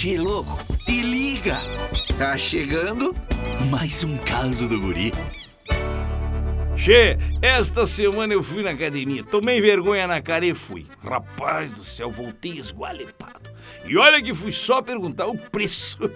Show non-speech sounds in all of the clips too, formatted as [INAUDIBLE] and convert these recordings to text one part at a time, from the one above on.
Che, louco, te liga! Tá chegando mais um caso do guri. Che, esta semana eu fui na academia, tomei vergonha na cara e fui. Rapaz do céu, voltei esgualepado. E olha que fui só perguntar o preço. [LAUGHS]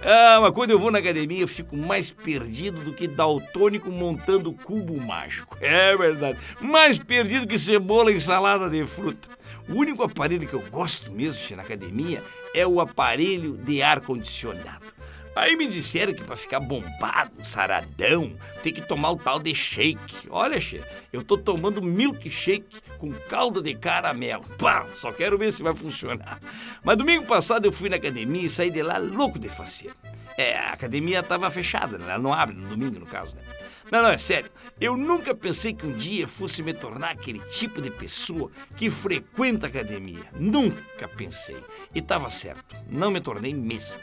Ah, mas quando eu vou na academia eu fico mais perdido do que daltônico montando cubo mágico. É verdade. Mais perdido que cebola em salada de fruta. O único aparelho que eu gosto mesmo na academia é o aparelho de ar-condicionado. Aí me disseram que para ficar bombado, saradão, tem que tomar o tal de shake. Olha, che, eu tô tomando milkshake com calda de caramelo. Pá, só quero ver se vai funcionar. Mas domingo passado eu fui na academia e saí de lá louco de faceiro. É, a academia tava fechada, né? Ela não abre no domingo, no caso, né? Não, não, é sério. Eu nunca pensei que um dia fosse me tornar aquele tipo de pessoa que frequenta a academia. Nunca pensei. E tava certo. Não me tornei mesmo.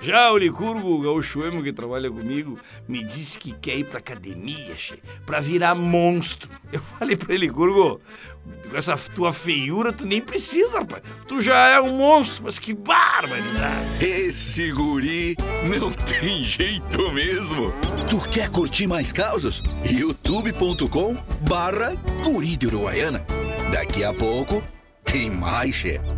Já o Licurgo, o gaúcho emo que trabalha comigo, me disse que quer ir pra academia, che, pra virar monstro. Eu falei pra ele, Licurgo, com essa tua feiura tu nem precisa, rapaz. Tu já é um monstro, mas que barbaridade. Esse guri não tem jeito mesmo. Tu quer curtir mais causas? youtube.com barra guri de Uruguaiana. Daqui a pouco tem mais, chefe.